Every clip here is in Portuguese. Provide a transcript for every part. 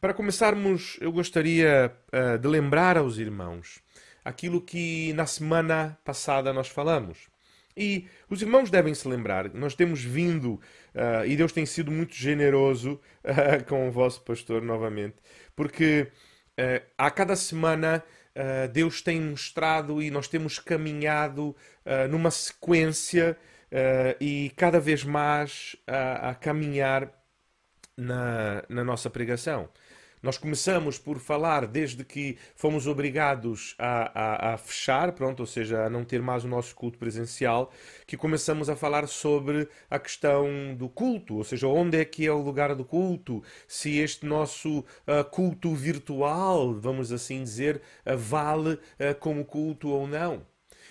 para começarmos, eu gostaria uh, de lembrar aos irmãos aquilo que na semana passada nós falamos. E os irmãos devem se lembrar, nós temos vindo, uh, e Deus tem sido muito generoso uh, com o vosso pastor novamente, porque a cada semana Deus tem mostrado e nós temos caminhado numa sequência e cada vez mais a caminhar na, na nossa pregação. Nós começamos por falar desde que fomos obrigados a, a, a, fechar, pronto, ou seja, a não ter mais o nosso culto presencial, que começamos a falar sobre a questão do culto, ou seja, onde é que é o lugar do culto, se este nosso uh, culto virtual, vamos assim dizer, uh, vale uh, como culto ou não.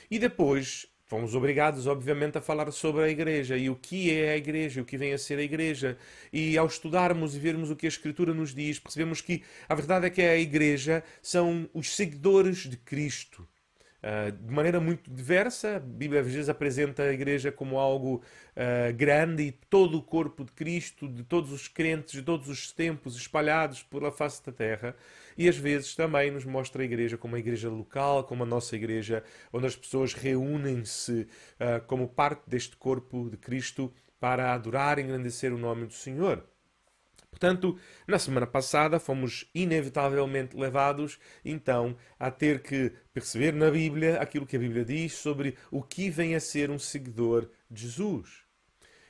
E depois Fomos obrigados, obviamente, a falar sobre a Igreja e o que é a Igreja, o que vem a ser a Igreja. E ao estudarmos e vermos o que a Escritura nos diz, percebemos que a verdade é que a Igreja são os seguidores de Cristo. Uh, de maneira muito diversa, a Bíblia às vezes apresenta a Igreja como algo uh, grande e todo o corpo de Cristo, de todos os crentes, de todos os tempos espalhados pela face da terra e às vezes também nos mostra a igreja como uma igreja local, como a nossa igreja, onde as pessoas reúnem-se uh, como parte deste corpo de Cristo para adorar e engrandecer o nome do Senhor. Portanto, na semana passada fomos inevitavelmente levados então a ter que perceber na Bíblia aquilo que a Bíblia diz sobre o que vem a ser um seguidor de Jesus.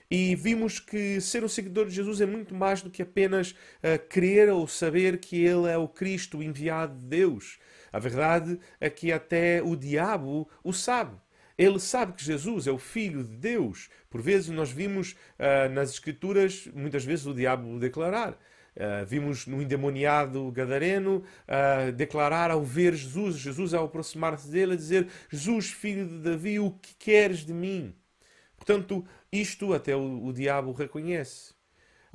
E vimos que ser um seguidor de Jesus é muito mais do que apenas uh, crer ou saber que Ele é o Cristo, enviado de Deus. A verdade é que até o diabo o sabe. Ele sabe que Jesus é o Filho de Deus. Por vezes nós vimos uh, nas Escrituras, muitas vezes, o diabo declarar. Uh, vimos no endemoniado Gadareno uh, declarar ao ver Jesus, Jesus ao aproximar-se dele, a dizer: Jesus, filho de Davi, o que queres de mim? Portanto, isto até o, o diabo reconhece.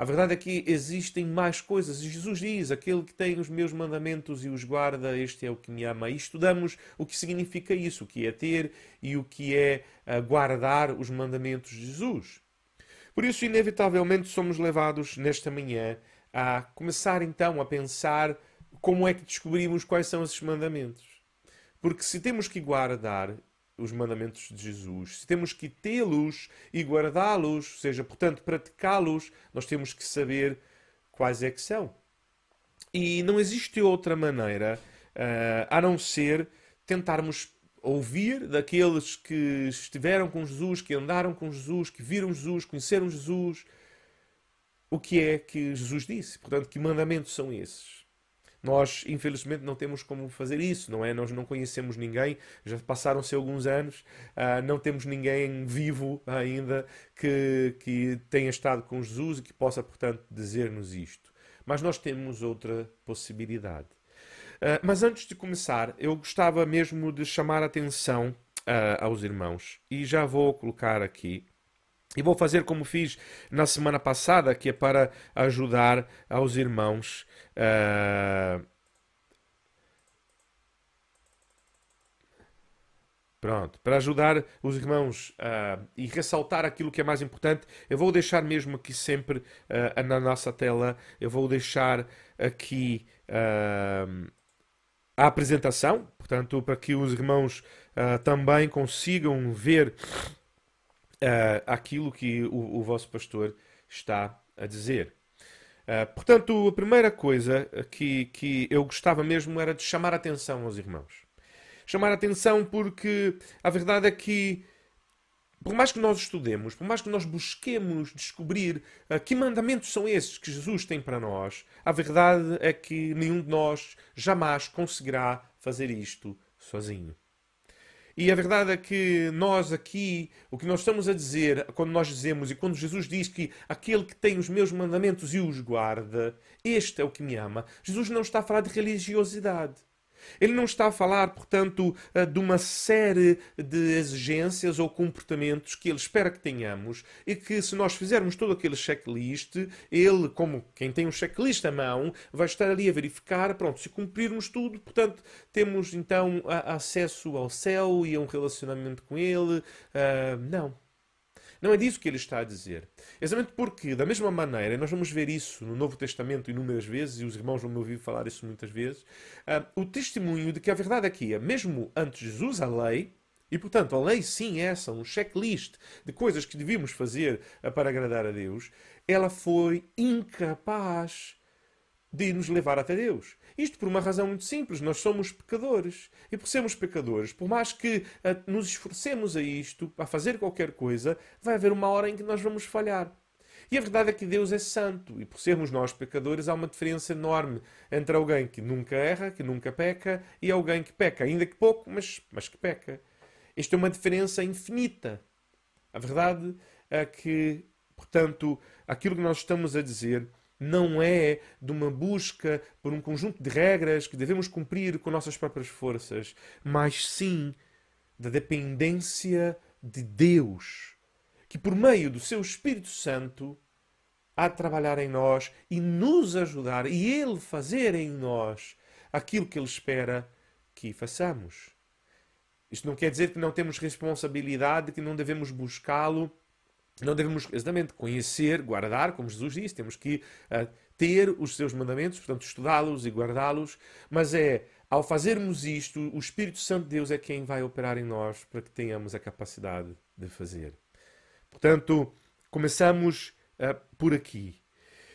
A verdade é que existem mais coisas. Jesus diz: aquele que tem os meus mandamentos e os guarda, este é o que me ama. E estudamos o que significa isso, o que é ter e o que é ah, guardar os mandamentos de Jesus. Por isso, inevitavelmente, somos levados nesta manhã a começar então a pensar como é que descobrimos quais são esses mandamentos. Porque se temos que guardar os mandamentos de Jesus. Se temos que tê-los e guardá-los, ou seja, portanto, praticá-los, nós temos que saber quais é que são. E não existe outra maneira uh, a não ser tentarmos ouvir daqueles que estiveram com Jesus, que andaram com Jesus, que viram Jesus, conheceram Jesus, o que é que Jesus disse. Portanto, que mandamentos são esses? Nós, infelizmente, não temos como fazer isso, não é? Nós não conhecemos ninguém, já passaram-se alguns anos, uh, não temos ninguém vivo ainda que, que tenha estado com Jesus e que possa, portanto, dizer-nos isto. Mas nós temos outra possibilidade. Uh, mas antes de começar, eu gostava mesmo de chamar a atenção uh, aos irmãos, e já vou colocar aqui e vou fazer como fiz na semana passada, que é para ajudar aos irmãos. Uh... Pronto, para ajudar os irmãos uh, e ressaltar aquilo que é mais importante, eu vou deixar mesmo aqui sempre uh, na nossa tela, eu vou deixar aqui a apresentação, portanto, para que os irmãos também consigam ver uh, aquilo que o, o, vosso pastor está a dizer. Uh, portanto, a primeira coisa que, que eu gostava mesmo era de chamar a atenção aos irmãos. Chamar a atenção porque a verdade é que, por mais que nós estudemos, por mais que nós busquemos descobrir uh, que mandamentos são esses que Jesus tem para nós, a verdade é que nenhum de nós jamais conseguirá fazer isto sozinho. E a verdade é que nós aqui, o que nós estamos a dizer, quando nós dizemos e quando Jesus diz que aquele que tem os meus mandamentos e os guarda, este é o que me ama, Jesus não está a falar de religiosidade. Ele não está a falar, portanto, eh, de uma série de exigências ou comportamentos que ele espera que tenhamos e que, se nós fizermos todo aquele checklist, ele, como quem tem um checklist à mão, vai estar ali a verificar, pronto, se cumprirmos tudo, portanto, temos então acesso ao céu e a um relacionamento com ele. Uh, não. Não é disso que ele está a dizer. Exatamente porque, da mesma maneira, nós vamos ver isso no Novo Testamento inúmeras vezes, e os irmãos vão me ouvir falar isso muitas vezes, uh, o testemunho de que a verdade aqui é, mesmo antes de Jesus, a lei, e portanto a lei sim é essa, um checklist de coisas que devíamos fazer uh, para agradar a Deus, ela foi incapaz de nos levar até Deus. Isto por uma razão muito simples: nós somos pecadores. E por sermos pecadores, por mais que uh, nos esforcemos a isto, a fazer qualquer coisa, vai haver uma hora em que nós vamos falhar. E a verdade é que Deus é santo, e por sermos nós pecadores, há uma diferença enorme entre alguém que nunca erra, que nunca peca, e alguém que peca, ainda que pouco, mas, mas que peca. Isto é uma diferença infinita. A verdade é que, portanto, aquilo que nós estamos a dizer não é de uma busca por um conjunto de regras que devemos cumprir com nossas próprias forças, mas sim da dependência de Deus, que por meio do seu Espírito Santo há de trabalhar em nós e nos ajudar e Ele fazer em nós aquilo que Ele espera que façamos. Isto não quer dizer que não temos responsabilidade, que não devemos buscá-lo não devemos exatamente conhecer, guardar, como Jesus disse, temos que uh, ter os seus mandamentos, portanto, estudá-los e guardá-los, mas é ao fazermos isto, o Espírito Santo de Deus é quem vai operar em nós para que tenhamos a capacidade de fazer. Portanto, começamos uh, por aqui.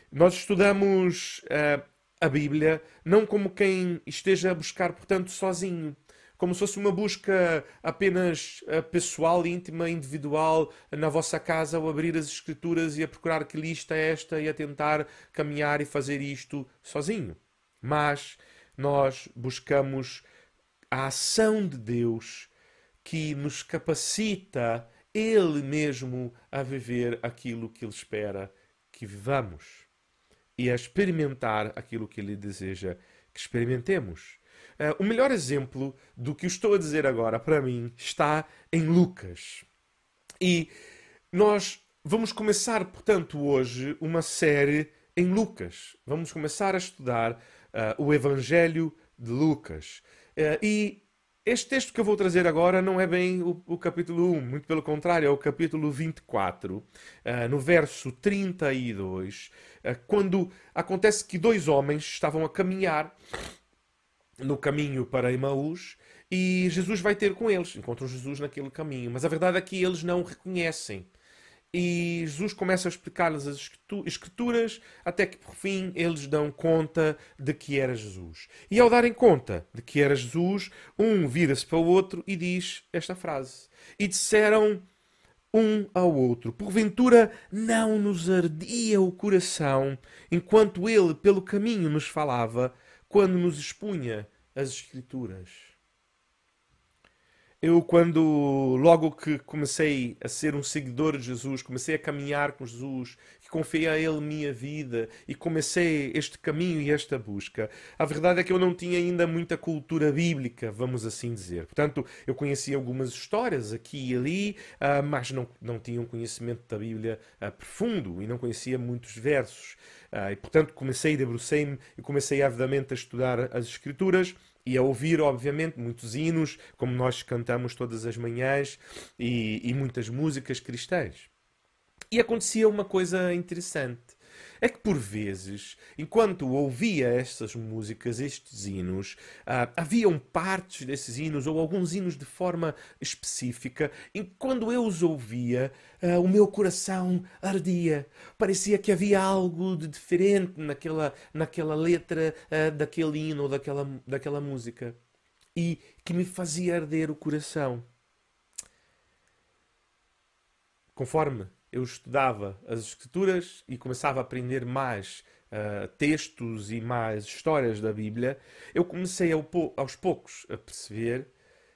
Nós estudamos uh, a Bíblia não como quem esteja a buscar, portanto, sozinho como se fosse uma busca apenas eh, pessoal, íntima, individual, na vossa casa, ao abrir as Escrituras e a procurar que lista é esta e a tentar caminhar e fazer isto sozinho. Mas nós buscamos a ação de Deus que nos capacita Ele mesmo a viver aquilo que Ele espera que vivamos e a experimentar aquilo que Ele deseja que experimentemos. Uh, o melhor exemplo do que estou a dizer agora, para mim, está em Lucas. E nós vamos começar, portanto, hoje uma série em Lucas. Vamos começar a estudar uh, o Evangelho de Lucas. Uh, e este texto que eu vou trazer agora não é bem o, o capítulo 1, muito pelo contrário, é o capítulo 24, uh, no verso 32, uh, quando acontece que dois homens estavam a caminhar no caminho para Emaús e Jesus vai ter com eles. Encontram Jesus naquele caminho. Mas a verdade é que eles não reconhecem. E Jesus começa a explicar-lhes as escrituras até que, por fim, eles dão conta de que era Jesus. E ao darem conta de que era Jesus, um vira-se para o outro e diz esta frase. E disseram um ao outro: Porventura não nos ardia o coração enquanto ele pelo caminho nos falava quando nos expunha as Escrituras. Eu, quando logo que comecei a ser um seguidor de Jesus, comecei a caminhar com Jesus, confiei a Ele minha vida e comecei este caminho e esta busca, a verdade é que eu não tinha ainda muita cultura bíblica, vamos assim dizer. Portanto, eu conhecia algumas histórias aqui e ali, uh, mas não, não tinha um conhecimento da Bíblia uh, profundo e não conhecia muitos versos. Uh, e, portanto, comecei, debrucei-me e comecei avidamente a estudar as Escrituras e a ouvir, obviamente, muitos hinos, como nós cantamos todas as manhãs, e, e muitas músicas cristãs. E acontecia uma coisa interessante é que por vezes, enquanto ouvia estas músicas, estes hinos, uh, haviam partes desses hinos ou alguns hinos de forma específica, e quando eu os ouvia, uh, o meu coração ardia. Parecia que havia algo de diferente naquela, naquela letra uh, daquele hino ou daquela, daquela música e que me fazia arder o coração. Conforme eu estudava as escrituras e começava a aprender mais uh, textos e mais histórias da Bíblia, eu comecei ao, aos poucos a perceber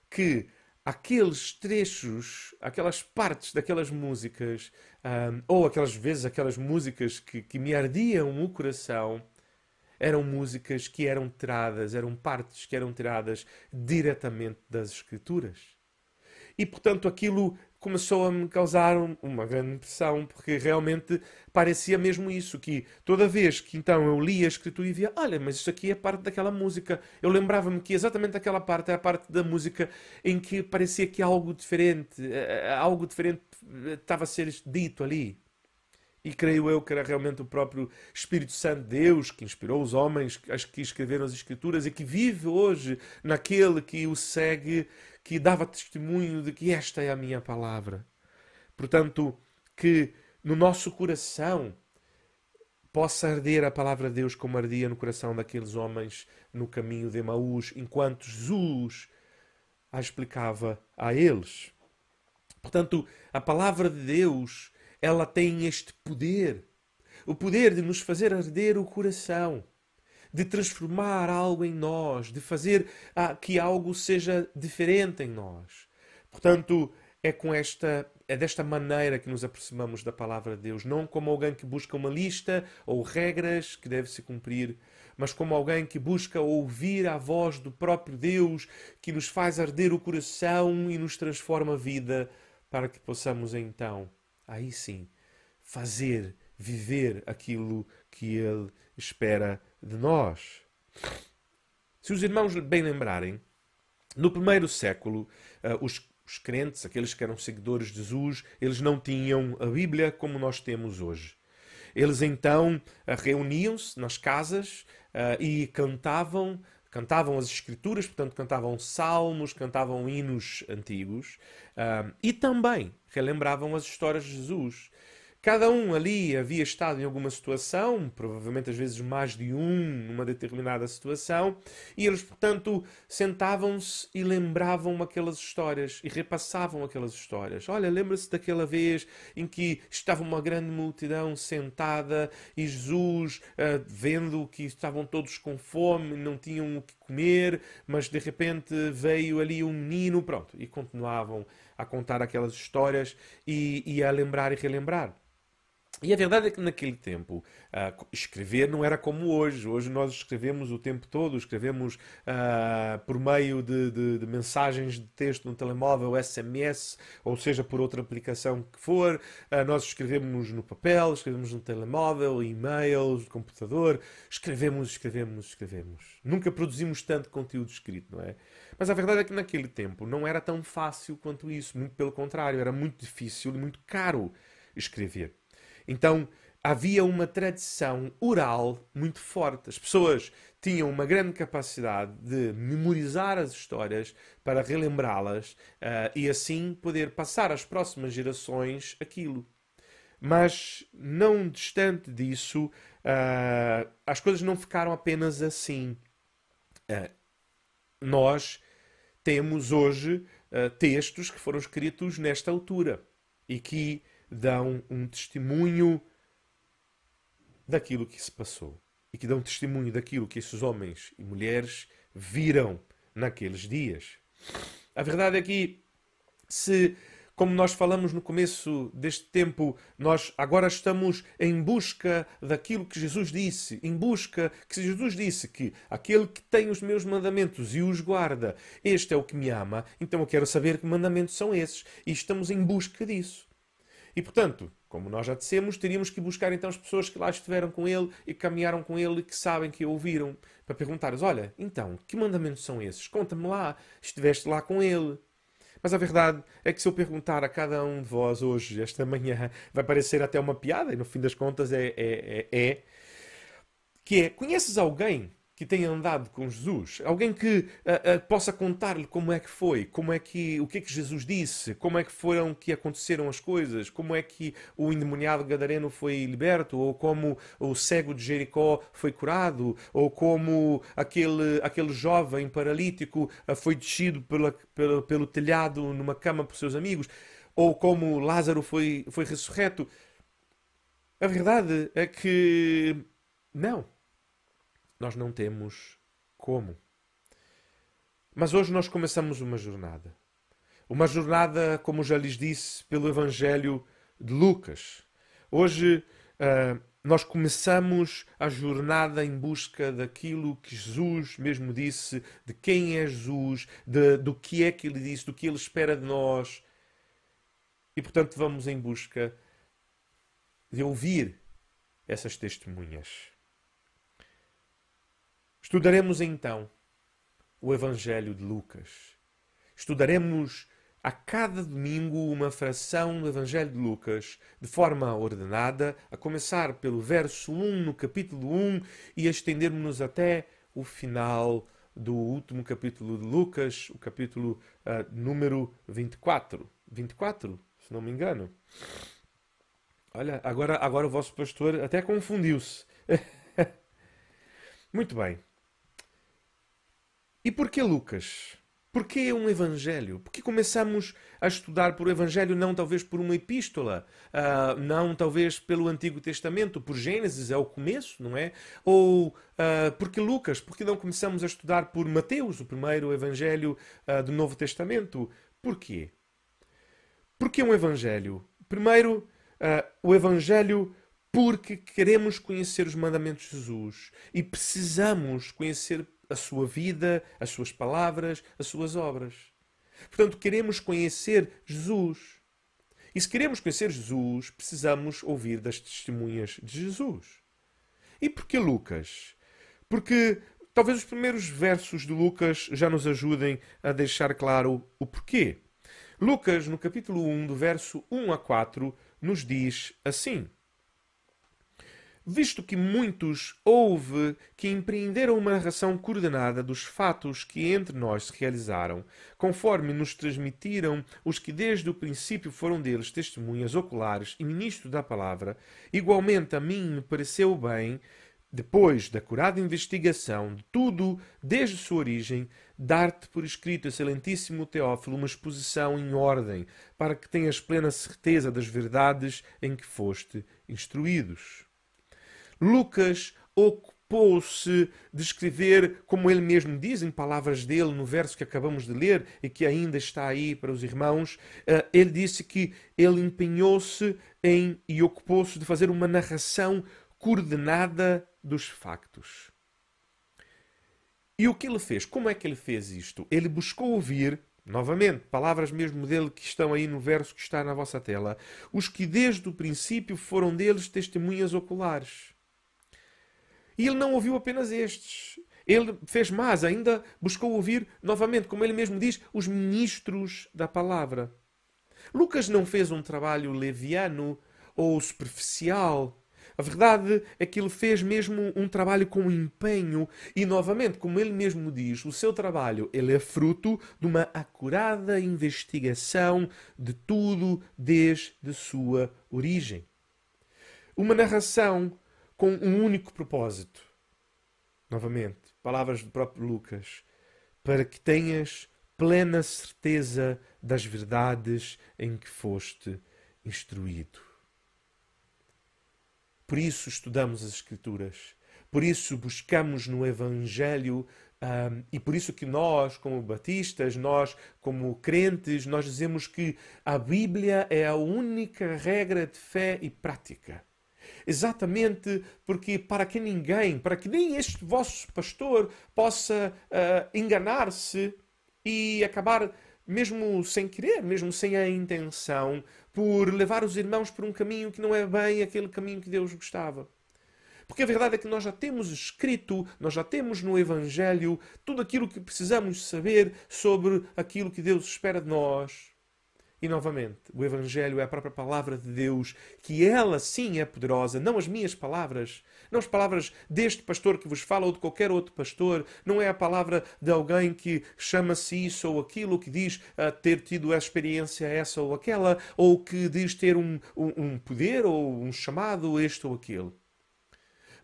que aqueles trechos, aquelas partes daquelas músicas, um, ah, ou aquelas vezes aquelas músicas que, que me ardiam o coração, eram músicas que eram tiradas, eram partes que eram tiradas diretamente das Escrituras. E portanto aquilo começou a me causar uma grande impressão, porque realmente parecia mesmo isso, que toda vez que então eu lia a escritura e via, olha, mas isso aqui é parte daquela música, eu lembrava-me que exatamente aquela parte é a parte da música em que parecia que algo diferente, eh, eh, algo diferente eh, estava a ser dito ali. E creio eu que era realmente o próprio Espírito Santo de Deus que inspirou os homens que escreveram as Escrituras e que vive hoje naquele que o segue que dava testemunho de que esta é a minha palavra. Portanto, que no nosso coração possa arder a palavra de Deus como ardia no coração daqueles homens no caminho de Emaús, enquanto Jesus a explicava a eles. Portanto, a palavra de Deus, ela tem este poder, o poder de nos fazer arder o coração de transformar algo em nós, de fazer ah, que algo seja diferente em nós. Portanto, é com esta é desta maneira que nos aproximamos da palavra de Deus, não como alguém que busca uma lista ou regras que deve se cumprir, mas como alguém que busca ouvir a voz do próprio Deus, que nos faz arder o coração e nos transforma a vida, para que possamos então, aí sim, fazer, viver aquilo que ele espera de nós. Se os irmãos bem lembrarem, no primeiro século, uh, os, os, crentes, aqueles que eram seguidores de Jesus, eles não tinham a Bíblia como nós temos hoje. Eles então uh, reuniam-se nas casas uh, e cantavam, cantavam as Escrituras, portanto cantavam salmos, cantavam hinos antigos e também relembravam as histórias de Jesus. Cada um ali havia estado em alguma situação, provavelmente às vezes mais de um numa determinada situação, e eles, portanto, sentavam-se e lembravam aquelas histórias e repassavam aquelas histórias. Olha, lembra-se daquela vez em que estava uma grande multidão sentada e Jesus, uh, vendo que estavam todos com fome, não tinham o que comer, mas de repente veio ali um menino, pronto, e continuavam a contar aquelas histórias e, e a lembrar e relembrar. E a verdade é que naquele tempo uh, escrever não era como hoje. Hoje nós escrevemos o tempo todo, escrevemos uh, por meio de, de, de, mensagens de texto no telemóvel, SMS, ou seja, por outra aplicação que for. Uh, nós escrevemos no papel, escrevemos no telemóvel, e-mails, computador. Escrevemos, escrevemos, escrevemos. Nunca produzimos tanto conteúdo escrito, não é? Mas a verdade é que naquele tempo não era tão fácil quanto isso. Muito pelo contrário, era muito difícil e muito caro escrever. Então havia uma tradição oral muito forte. As pessoas tinham uma grande capacidade de memorizar as histórias para relembrá-las uh, e assim poder passar às próximas gerações aquilo. Mas não distante disso, uh, as coisas não ficaram apenas assim. Uh, nós temos hoje textos que foram escritos nesta altura e que dão um testemunho daquilo que se passou e que dão testemunho daquilo que esses homens e mulheres viram naqueles dias. A verdade é que, se, como nós falamos no começo deste tempo, nós agora estamos em busca daquilo que Jesus disse, em busca que Jesus disse que aquele que tem os meus mandamentos e os guarda, este é o que me ama, então eu quero saber que mandamentos são esses e estamos em busca disso. E portanto, como nós já dissemos, teríamos que buscar então as pessoas que lá estiveram com ele e caminharam com ele e que sabem que ouviram, para perguntar-lhes: Olha, então, que mandamentos são esses? Conta-me lá, estiveste lá com ele. Mas a verdade é que se eu perguntar a cada um de vós hoje, esta manhã, vai parecer até uma piada, e no fim das contas é, é, é, é que é: conheces alguém que tenha andado com Jesus, alguém que uh, uh, possa contar-lhe como é que foi, como é que o que é que Jesus disse, como é que foram que aconteceram as coisas, como é que o endemoniado gadareno foi liberto, ou como o cego de Jericó foi curado, ou como aquele aquele jovem paralítico uh, foi descido pela, pelo, pelo telhado numa cama por seus amigos, ou como Lázaro foi foi ressurreto. A verdade é que não nós não temos como. Mas hoje nós começamos uma jornada. Uma jornada, como já lhes disse, pelo Evangelho de Lucas. Hoje uh, nós começamos a jornada em busca daquilo que Jesus mesmo disse, de quem é Jesus, de, do que é que ele disse, do que ele espera de nós. E portanto vamos em busca de ouvir essas testemunhas. Estudaremos então o Evangelho de Lucas. Estudaremos a cada domingo uma fração do Evangelho de Lucas, de forma ordenada, a começar pelo verso 1 no capítulo 1 e a estendermos-nos até o final do último capítulo de Lucas, o capítulo uh, número 24. 24, se não me engano. Olha, agora, agora o vosso pastor até confundiu-se. Muito bem. E por que Lucas? Por que um Evangelho? Por que começamos a estudar por Evangelho, não talvez por uma epístola, uh, não talvez pelo Antigo Testamento, por Gênesis, é o começo, não é? Ou uh, porque Lucas? Por que não começamos a estudar por Mateus, o primeiro Evangelho uh, do Novo Testamento? Por quê? Por que um Evangelho? Primeiro, o Evangelho porque queremos conhecer os mandamentos de Jesus e precisamos conhecer a sua vida, as suas palavras, as suas obras. Portanto, queremos conhecer Jesus. E se queremos conhecer Jesus, precisamos ouvir das testemunhas de Jesus. E por que Lucas? Porque talvez os primeiros versos de Lucas já nos ajudem a deixar claro o porquê. Lucas, no capítulo 1, do verso 1 a 4, nos diz assim: visto que muitos houve que empreenderam uma narração coordenada dos fatos que entre nós se realizaram, conforme nos transmitiram os que desde o princípio foram deles testemunhas oculares e ministros da palavra, igualmente a mim me pareceu bem, depois da curada investigação de tudo desde sua origem, dar-te por escrito, excelentíssimo Teófilo, uma exposição em ordem, para que tenhas plena certeza das verdades em que foste instruídos. Lucas ocupou-se de escrever, como ele mesmo diz em palavras dele no verso que acabamos de ler e que ainda está aí para os irmãos, eh, ele disse que ele empenhou-se em e ocupou-se de fazer uma narração coordenada dos factos. E o que ele fez? Como é que ele fez isto? Ele buscou ouvir Novamente, palavras mesmo dele que estão aí no verso que está na vossa tela. Os que desde o princípio foram deles testemunhas oculares. E ele não ouviu apenas estes. Ele fez mais, ainda buscou ouvir novamente, como ele mesmo diz, os ministros da palavra. Lucas não fez um trabalho leviano ou superficial. A verdade é que ele fez mesmo um trabalho com empenho e, novamente, como ele mesmo diz, o seu trabalho ele é fruto de uma acurada investigação de tudo desde sua origem. Uma narração com um único propósito. Novamente, palavras do próprio Lucas, para que tenhas plena certeza das verdades em que foste instruído. Por isso estudamos as Escrituras, por isso buscamos no Evangelho um, e por isso que nós, como batistas, nós, como crentes, nós dizemos que a Bíblia é a única regra de fé e prática. Exatamente porque para que ninguém, para que nem este vosso pastor possa uh, enganar-se e acabar mesmo sem querer, mesmo sem a intenção, por levar os irmãos por um caminho que não é bem aquele caminho que Deus gostava. Porque a verdade é que nós já temos escrito, nós já temos no Evangelho tudo aquilo que precisamos saber sobre aquilo que Deus espera de nós. E novamente, o Evangelho é a própria palavra de Deus, que ela sim é poderosa, não as minhas palavras, não as palavras deste pastor que vos fala ou de qualquer outro pastor, não é a palavra de alguém que chama-se isso ou aquilo, que diz uh, ter tido a experiência essa ou aquela, ou que diz ter um, um, um poder ou um chamado este ou aquele.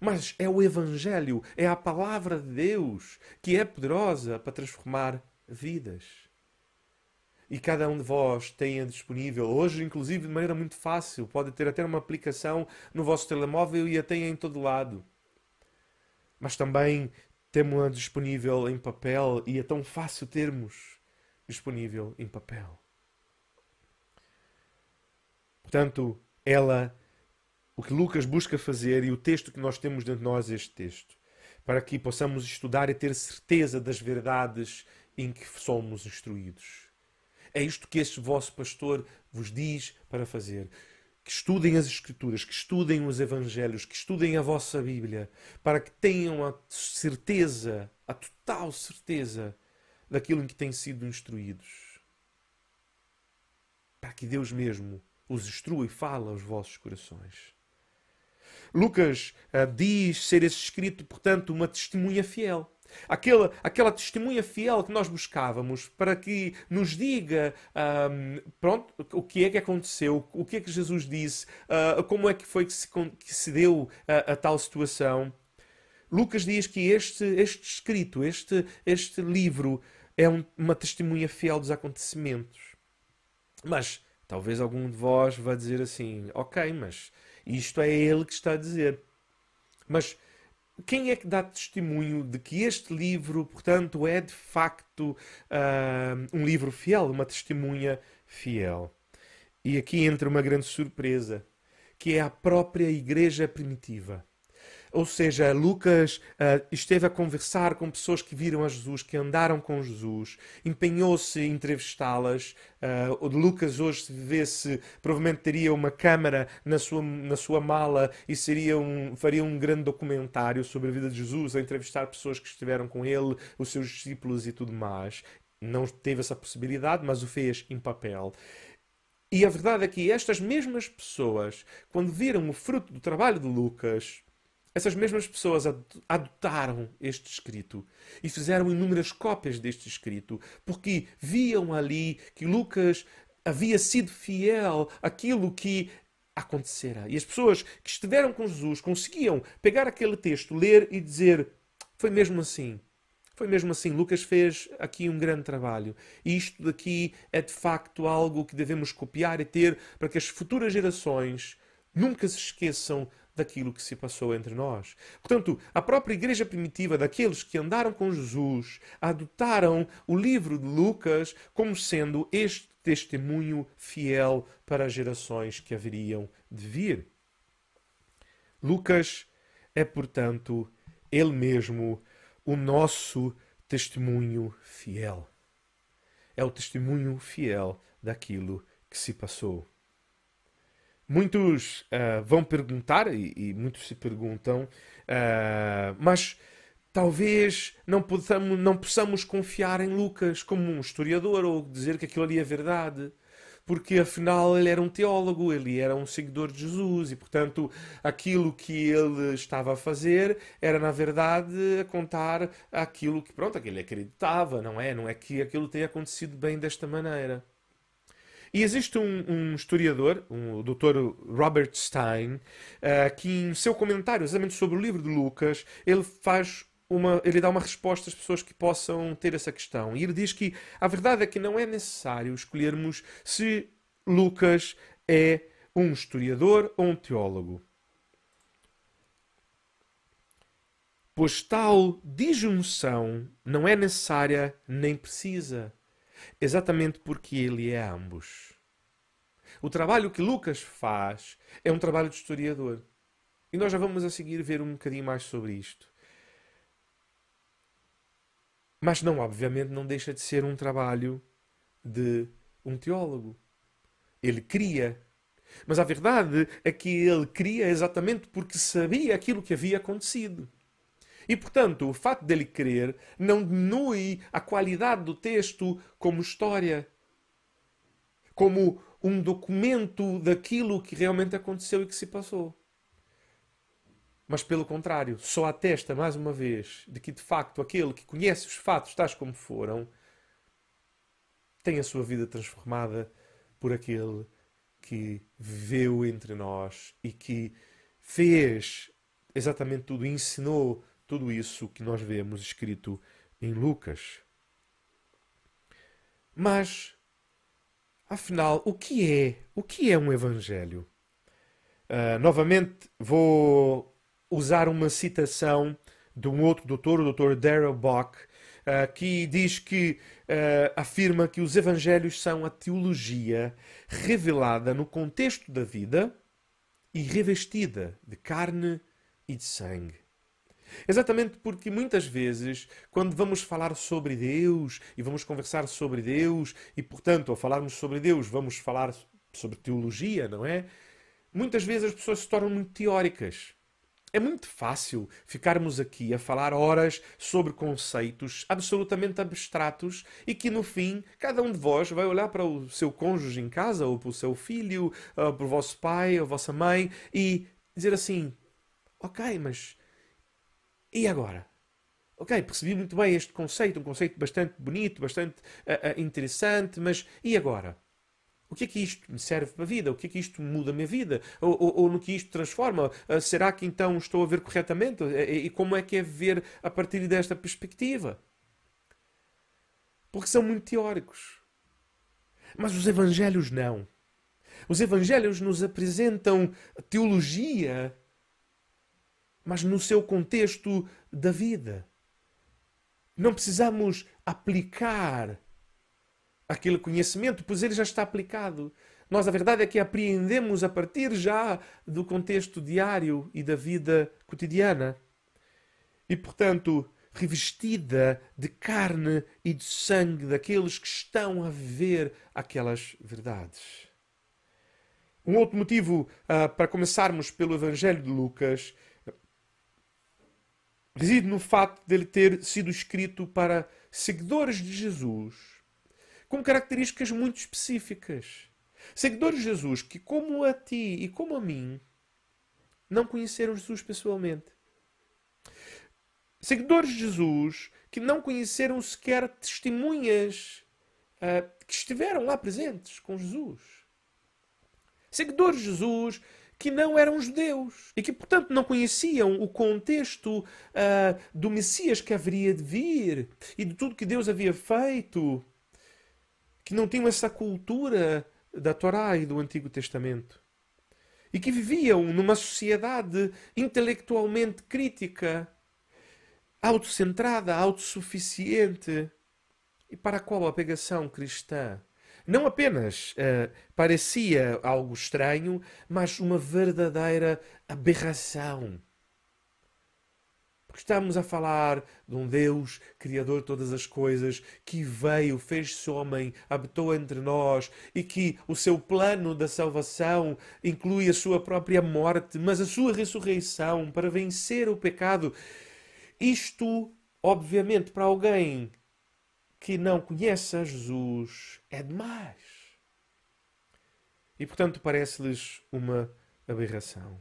Mas é o Evangelho, é a palavra de Deus que é poderosa para transformar vidas e cada um de vós tenha disponível, hoje inclusive de maneira muito fácil, pode ter até uma aplicação no vosso telemóvel e a tenha em todo lado. Mas também temos-a disponível em papel e é tão fácil termos disponível em papel. Portanto, ela, o que Lucas busca fazer e o texto que nós temos dentro de nós, este texto, para que possamos estudar e ter certeza das verdades em que somos instruídos É isto que este vosso pastor vos diz para fazer. Que estudem as Escrituras, que estudem os Evangelhos, que estudem a vossa Bíblia, para que tenham a certeza, a total certeza daquilo em que têm sido instruídos. Para que Deus mesmo os instrua e fala aos vossos corações. Lucas uh, diz ser esse escrito, portanto, uma testemunha fiel. Aquela, aquela testemunha fiel que nós buscávamos para que nos diga um, pronto, o que é que aconteceu, o que é que Jesus disse, uh, como é que foi que se, que se deu a, a tal situação. Lucas diz que este, este escrito, este, este livro, é um, uma testemunha fiel dos acontecimentos. Mas talvez algum de vós vá dizer assim: ok, mas isto é ele que está a dizer. Mas quem é que dá testemunho de que este livro, portanto, é de facto uh, um livro fiel, uma testemunha fiel? E aqui entra uma grande surpresa, que é a própria igreja primitiva. Ou seja, Lucas uh, esteve a conversar com pessoas que viram a Jesus, que andaram com Jesus, empenhou-se em entrevistá-las. Uh, Lucas hoje, se vivesse, provavelmente teria uma câmara na sua, na sua mala e seria um, faria um grande documentário sobre a vida de Jesus, a entrevistar pessoas que estiveram com ele, os seus discípulos e tudo mais. Não teve essa possibilidade, mas o fez em papel. E a verdade é que estas mesmas pessoas, quando viram o fruto do trabalho de Lucas, essas mesmas pessoas adotaram este escrito e fizeram inúmeras cópias deste escrito, porque viam ali que Lucas havia sido fiel àquilo que acontecera. E as pessoas que estiveram com Jesus conseguiam pegar aquele texto, ler e dizer: foi mesmo assim. Foi mesmo assim. Lucas fez aqui um grande trabalho. E isto daqui é de facto algo que devemos copiar e ter para que as futuras gerações nunca se esqueçam daquilo que se passou entre nós. Portanto, a própria igreja primitiva, daqueles que andaram com Jesus, adotaram o livro de Lucas como sendo este testemunho fiel para as gerações que haveriam de vir. Lucas é, portanto, ele mesmo o nosso testemunho fiel. É o testemunho fiel daquilo que se passou. Muitos uh, vão perguntar, e, e, muitos se perguntam, uh, mas talvez não possamos, não possamos confiar em Lucas como um historiador ou dizer que aquilo ali é verdade. Porque afinal ele era um teólogo, ele era um seguidor de Jesus e, portanto, aquilo que ele estava a fazer era, na verdade, contar aquilo que, pronto, que ele acreditava, não é? Não é que aquilo tenha acontecido bem desta maneira. E existe um, um historiador, um, o Dr. Robert Stein, uh, que em seu comentário exatamente sobre o livro de Lucas, ele faz uma, ele dá uma resposta às pessoas que possam ter essa questão. E ele diz que a verdade é que não é necessário escolhermos se Lucas é um historiador ou um teólogo. Pois tal disjunção não é necessária nem precisa exatamente porque ele é ambos. O trabalho que Lucas faz é um trabalho de historiador. E nós já vamos a seguir ver um bocadinho mais sobre isto. Mas não, obviamente, não deixa de ser um trabalho de um teólogo. Ele cria. Mas a verdade é que ele cria exatamente porque sabia aquilo que havia acontecido. E, portanto, o facto dele crer não diminui a qualidade do texto como história, como um documento daquilo que realmente aconteceu e que se passou. Mas, pelo contrário, só atesta mais uma vez de que, de facto, aquele que conhece os fatos tais como foram tem a sua vida transformada por aquele que viveu entre nós e que fez exatamente tudo, ensinou tudo isso que nós vemos escrito em Lucas. Mas, afinal, o que é? O que é um evangelho? Uh, novamente vou usar uma citação de um outro doutor, o doutor Darrell Bock, uh, que diz que uh, afirma que os evangelhos são a teologia revelada no contexto da vida e revestida de carne e de sangue. Exatamente porque muitas vezes, quando vamos falar sobre Deus e vamos conversar sobre Deus, e portanto, ao falarmos sobre Deus, vamos falar sobre teologia, não é? Muitas vezes as pessoas se tornam muito teóricas. É muito fácil ficarmos aqui a falar horas sobre conceitos absolutamente abstratos e que no fim cada um de vós vai olhar para o seu cônjuge em casa ou para o seu filho, ou para o vosso pai ou a vossa mãe e dizer assim: Ok, mas e agora? Ok, percebi muito bem este conceito, um conceito bastante bonito, bastante uh, uh, interessante, mas e agora? O que é que isto me serve para a vida? O que é que isto muda a minha vida? Ou, ou, ou no que isto transforma? Uh, será que então estou a ver corretamente? E, e como é que é ver a partir desta perspectiva? Porque são muito teóricos. Mas os evangelhos não. Os evangelhos nos apresentam teologia mas no seu contexto da vida. Não precisamos aplicar aquele conhecimento, pois ele já está aplicado. Nós, a verdade é que apreendemos a partir já do contexto diário e da vida cotidiana. E, portanto, revestida de carne e de sangue daqueles que estão a viver aquelas verdades. Um outro motivo uh, para começarmos pelo Evangelho de Lucas reside no facto dele ter sido escrito para seguidores de Jesus com características muito específicas. Seguidores de Jesus que, como a ti e como a mim, não conheceram Jesus pessoalmente. Seguidores de Jesus que não conheceram sequer testemunhas uh, que estiveram lá presentes com Jesus. Seguidores de Jesus que não eram judeus e que, portanto, não conheciam o contexto uh, do Messias que haveria de vir e de tudo que Deus havia feito, que não tinham essa cultura da Torá e do Antigo Testamento e que viviam numa sociedade intelectualmente crítica, autocentrada, autossuficiente e para a qual a pegação cristã não apenas uh, parecia algo estranho, mas uma verdadeira aberração. Porque estamos a falar de um Deus, Criador de todas as coisas, que veio, fez-se homem, habitou entre nós e que o seu plano da salvação inclui a sua própria morte, mas a sua ressurreição para vencer o pecado. Isto, obviamente, para alguém que não conhece a Jesus é demais. E portanto parece-lhes uma aberração.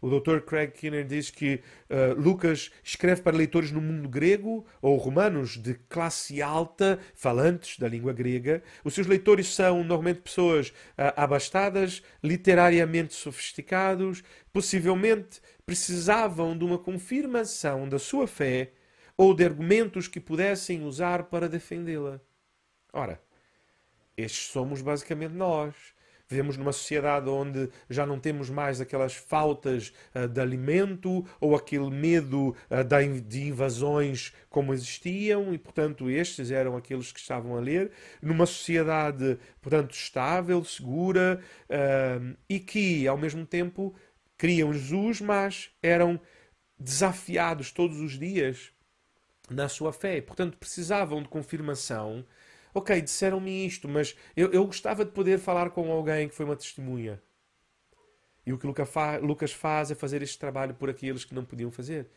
O Dr. Craig Kinner diz que uh, Lucas escreve para leitores no mundo grego ou romanos de classe alta, falantes da língua grega. Os seus leitores são normalmente pessoas uh, abastadas, literariamente sofisticados, possivelmente precisavam de uma confirmação da sua fé ou de argumentos que pudessem usar para defendê-la. Ora, estes somos basicamente nós. Vivemos numa sociedade onde já não temos mais aquelas faltas uh, de alimento ou aquele medo uh, de invasões como existiam, e portanto estes eram aqueles que estavam a ler. Numa sociedade, portanto, estável, segura uh, e que, ao mesmo tempo, criam Jesus, mas eram desafiados todos os dias na sua fé. Portanto, precisavam de confirmação. Ok, disseram-me isto, mas eu, eu gostava de poder falar com alguém que foi uma testemunha. E o que Lucas faz é fazer este trabalho por aqueles que não podiam fazer.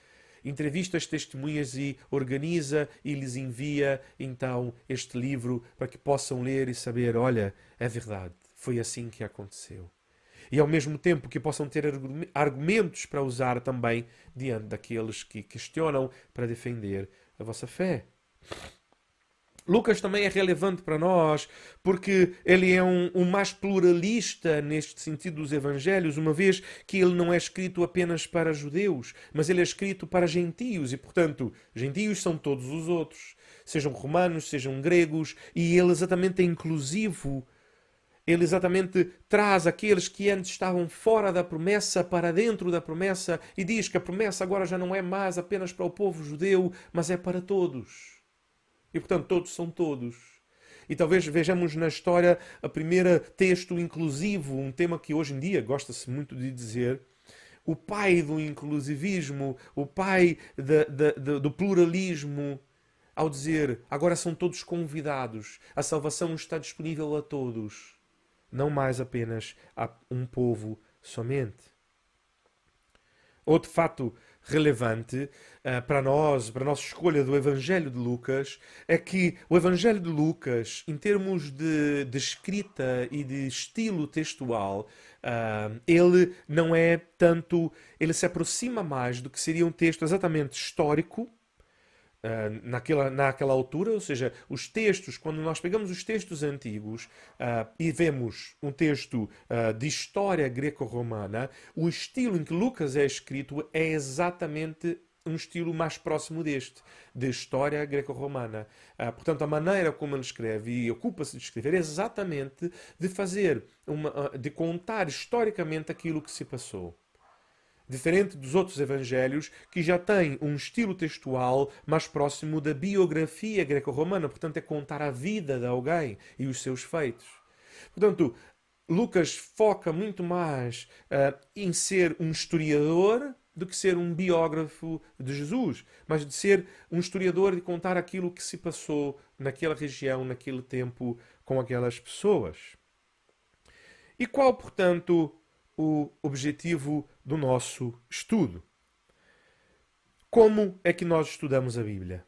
Entrevista as testemunhas e organiza e lhes envia então este livro para que possam ler e saber: olha, é verdade, foi assim que aconteceu e ao mesmo tempo que possam ter argumentos para usar também diante daqueles que questionam para defender vossa fé. Lucas também é relevante para nós porque ele é um, um, mais pluralista neste sentido dos evangelhos, uma vez que ele não é escrito apenas para judeus, mas ele é escrito para gentios e, portanto, gentios são todos os outros, sejam romanos, sejam gregos, e ele exatamente é inclusivo ele exatamente traz aqueles que antes estavam fora da promessa para dentro da promessa e diz que a promessa agora já não é mais apenas para o povo judeu, mas é para todos. E portanto, todos são todos. E talvez vejamos na história a primeira texto inclusivo, um tema que hoje em dia gosta-se muito de dizer, o pai do inclusivismo, o pai de, de, de, do pluralismo, ao dizer agora são todos convidados, a salvação está disponível a todos, não mais apenas a um povo somente. Outro fato relevante uh, para nós, para a nossa escolha do Evangelho de Lucas, é que o Evangelho de Lucas, em termos de, de escrita e de estilo textual, uh, ele não é tanto. Ele se aproxima mais do que seria um texto exatamente histórico Uh, naquela, naquela altura, ou seja, os textos, quando nós pegamos os textos antigos uh, e vemos um texto uh, de história greco-romana, o estilo em que Lucas é escrito é exatamente um estilo mais próximo deste, de história greco-romana. portanto, a maneira como ele escreve e ocupa-se de escrever é exatamente de fazer, uma, de contar historicamente aquilo que se passou. Diferente dos outros evangelhos, que já têm um estilo textual mais próximo da biografia greco-romana, portanto, é contar a vida de alguém e os seus feitos. Portanto, Lucas foca muito mais uh, em ser um historiador do que ser um biógrafo de Jesus, mas de ser um historiador e contar aquilo que se passou naquela região, naquele tempo, com aquelas pessoas. E qual, portanto, o objetivo do nosso estudo. Como é que nós estudamos a Bíblia?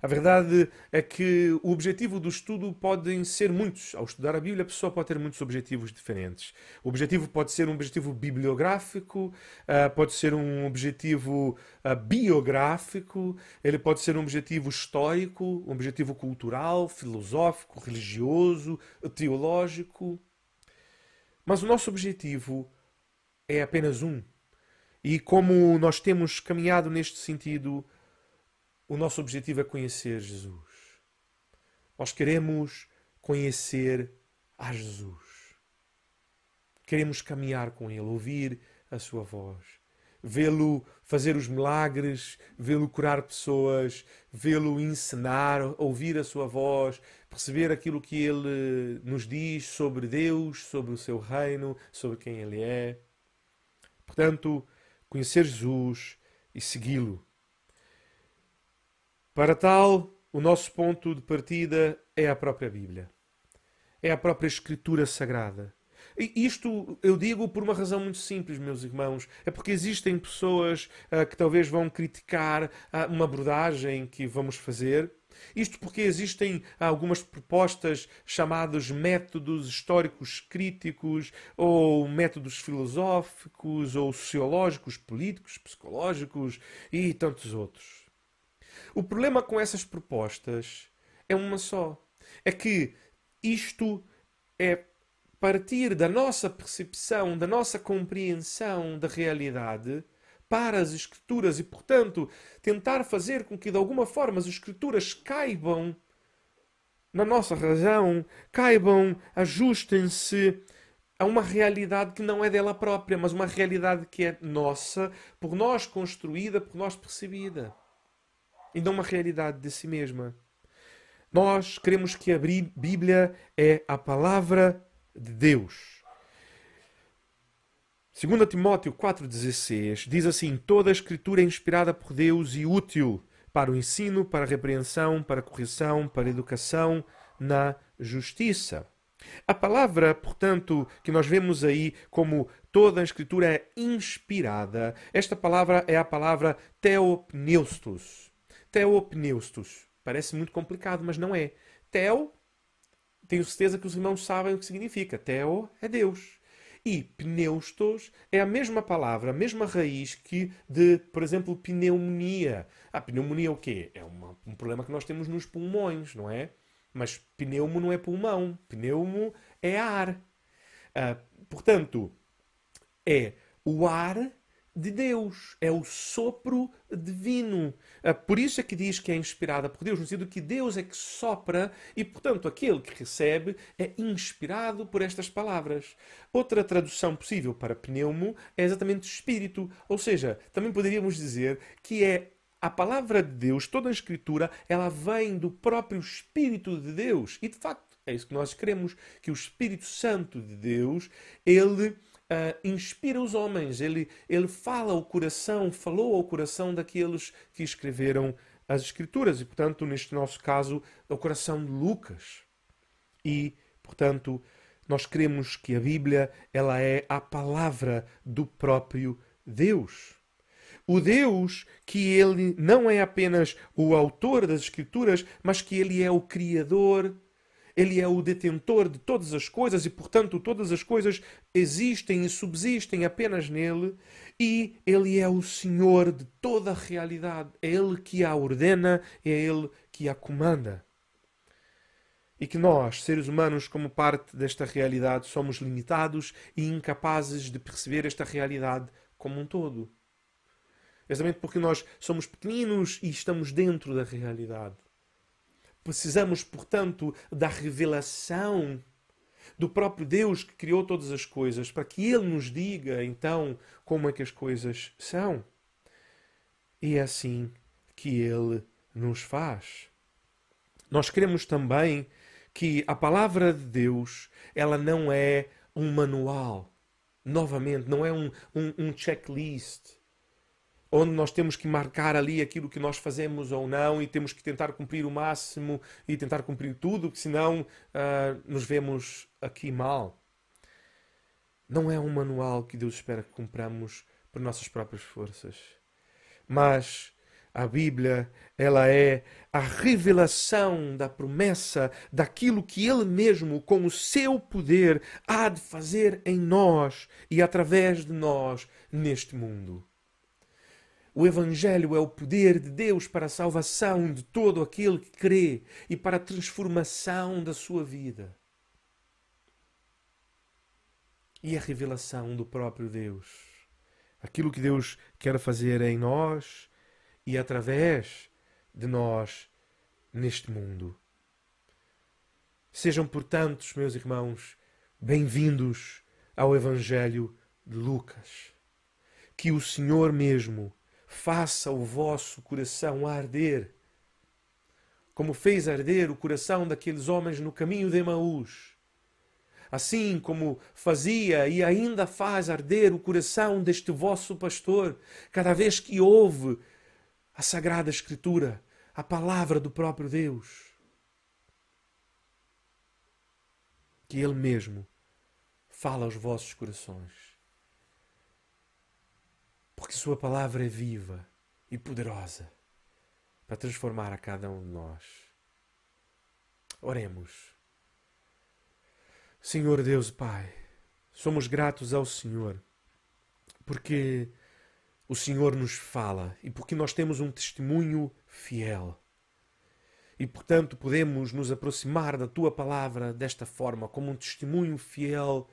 A verdade é que o objetivo do estudo podem ser muitos. Ao estudar a Bíblia, a pessoa pode ter muitos objetivos diferentes. O objetivo pode ser um objetivo bibliográfico, ah, pode ser um objetivo ah, biográfico, ele pode ser um objetivo histórico, um objetivo cultural, filosófico, religioso, teológico. Mas o nosso objetivo é apenas um. E como nós temos caminhado neste sentido, o nosso objetivo é conhecer Jesus. Nós queremos conhecer a Jesus. Queremos caminhar com Ele, ouvir a Sua voz, vê-lo fazer os milagres, vê-lo curar pessoas, vê-lo ensinar, ouvir a Sua voz, perceber aquilo que Ele nos diz sobre Deus, sobre o Seu reino, sobre quem Ele é. Portanto, conhecer Jesus e segui-lo. Para tal, o nosso ponto de partida é a própria Bíblia. É a própria Escritura Sagrada. Isto eu digo por uma razão muito simples, meus irmãos. É porque existem pessoas uh, que talvez vão criticar uh, uma abordagem que vamos fazer isto porque existem algumas propostas chamadas métodos históricos críticos, ou métodos filosóficos, ou sociológicos, políticos, psicológicos e tantos outros. O problema com essas propostas é uma só: é que isto é partir da nossa percepção, da nossa compreensão da realidade para as Escrituras e, portanto, tentar fazer com que de alguma forma as Escrituras caibam na nossa razão, caibam, ajustem-se a uma realidade que não é dela própria, mas uma realidade que é nossa, por nós construída, por nós percebida. E não uma realidade de si mesma. Nós queremos que a Bíblia é a palavra de Deus. 2 Timóteo 4,16 diz assim: Toda a Escritura é inspirada por Deus e útil para o ensino, para a repreensão, para a correção, para a educação na justiça. A palavra, portanto, que nós vemos aí como toda a Escritura é inspirada, esta palavra é a palavra teopneustos. Teopneustos. Parece muito complicado, mas não é. Teo, tenho certeza que os irmãos sabem o que significa. Teo é Deus. E pneustos é a mesma palavra, a mesma raiz que de, por exemplo, pneumonia. A pneumonia é o quê? É uma, um problema que nós temos nos pulmões, não é? Mas pneumo não é pulmão, pneumo é ar. Ah, portanto, é o ar de Deus, é o sopro divino. Ah, por isso é que diz que é inspirada por Deus, no sentido que Deus é que sopra e, portanto, aquele que recebe é inspirado por estas palavras. Outra tradução possível para pneumo é exatamente espírito, ou seja, também poderíamos dizer que é a palavra de Deus, toda a Escritura, ela vem do próprio Espírito de Deus. E de facto, é isso que nós queremos, que o Espírito Santo de Deus, ele uh, inspira os homens, ele, ele fala ao coração, falou ao coração daqueles que escreveram as Escrituras, e portanto, neste nosso caso, ao coração de Lucas. E, portanto, nós cremos que a Bíblia ela é a palavra do próprio Deus. O Deus que ele não é apenas o autor das Escrituras, mas que ele é o Criador ele é o detentor de todas as coisas e, portanto, todas as coisas existem e subsistem apenas nele. E ele é o Senhor de toda a realidade. É ele que a ordena, é ele que a comanda. E que nós, seres humanos, como parte desta realidade, somos limitados e incapazes de perceber esta realidade como um todo. Exatamente porque nós somos pequeninos e estamos dentro da realidade. Precisamos, portanto, da revelação do próprio Deus que criou todas as coisas, para que Ele nos diga, então, como é que as coisas são. E é assim que Ele nos faz. Nós queremos também que a palavra de Deus, ela não é um manual. Novamente, não é um, um, um checklist onde nós temos que marcar ali aquilo que nós fazemos ou não e temos que tentar cumprir o máximo e tentar cumprir tudo, porque senão uh, nos vemos aqui mal. Não é um manual que Deus espera que cumpramos por nossas próprias forças. Mas a Bíblia, ela é a revelação da promessa daquilo que Ele mesmo, com o seu poder, há de fazer em nós e através de nós neste mundo. O Evangelho é o poder de Deus para a salvação de todo aquele que crê e para a transformação da sua vida. E a revelação do próprio Deus. Aquilo que Deus quer fazer em nós e através de nós neste mundo. Sejam, portanto, meus irmãos, bem-vindos ao Evangelho de Lucas. Que o Senhor mesmo faça o vosso coração arder, como fez arder o coração daqueles homens no caminho de Emaús. Assim como fazia e ainda faz arder o coração deste vosso pastor, cada vez que ouve a Sagrada Escritura, a palavra do próprio Deus. Que Ele mesmo fala aos vossos corações porque Sua palavra é viva e poderosa para transformar a cada um de nós. Oremos. Senhor Deus Pai, somos gratos ao Senhor porque o Senhor nos fala e porque nós temos um testemunho fiel. E portanto podemos nos aproximar da tua palavra desta forma, como um testemunho fiel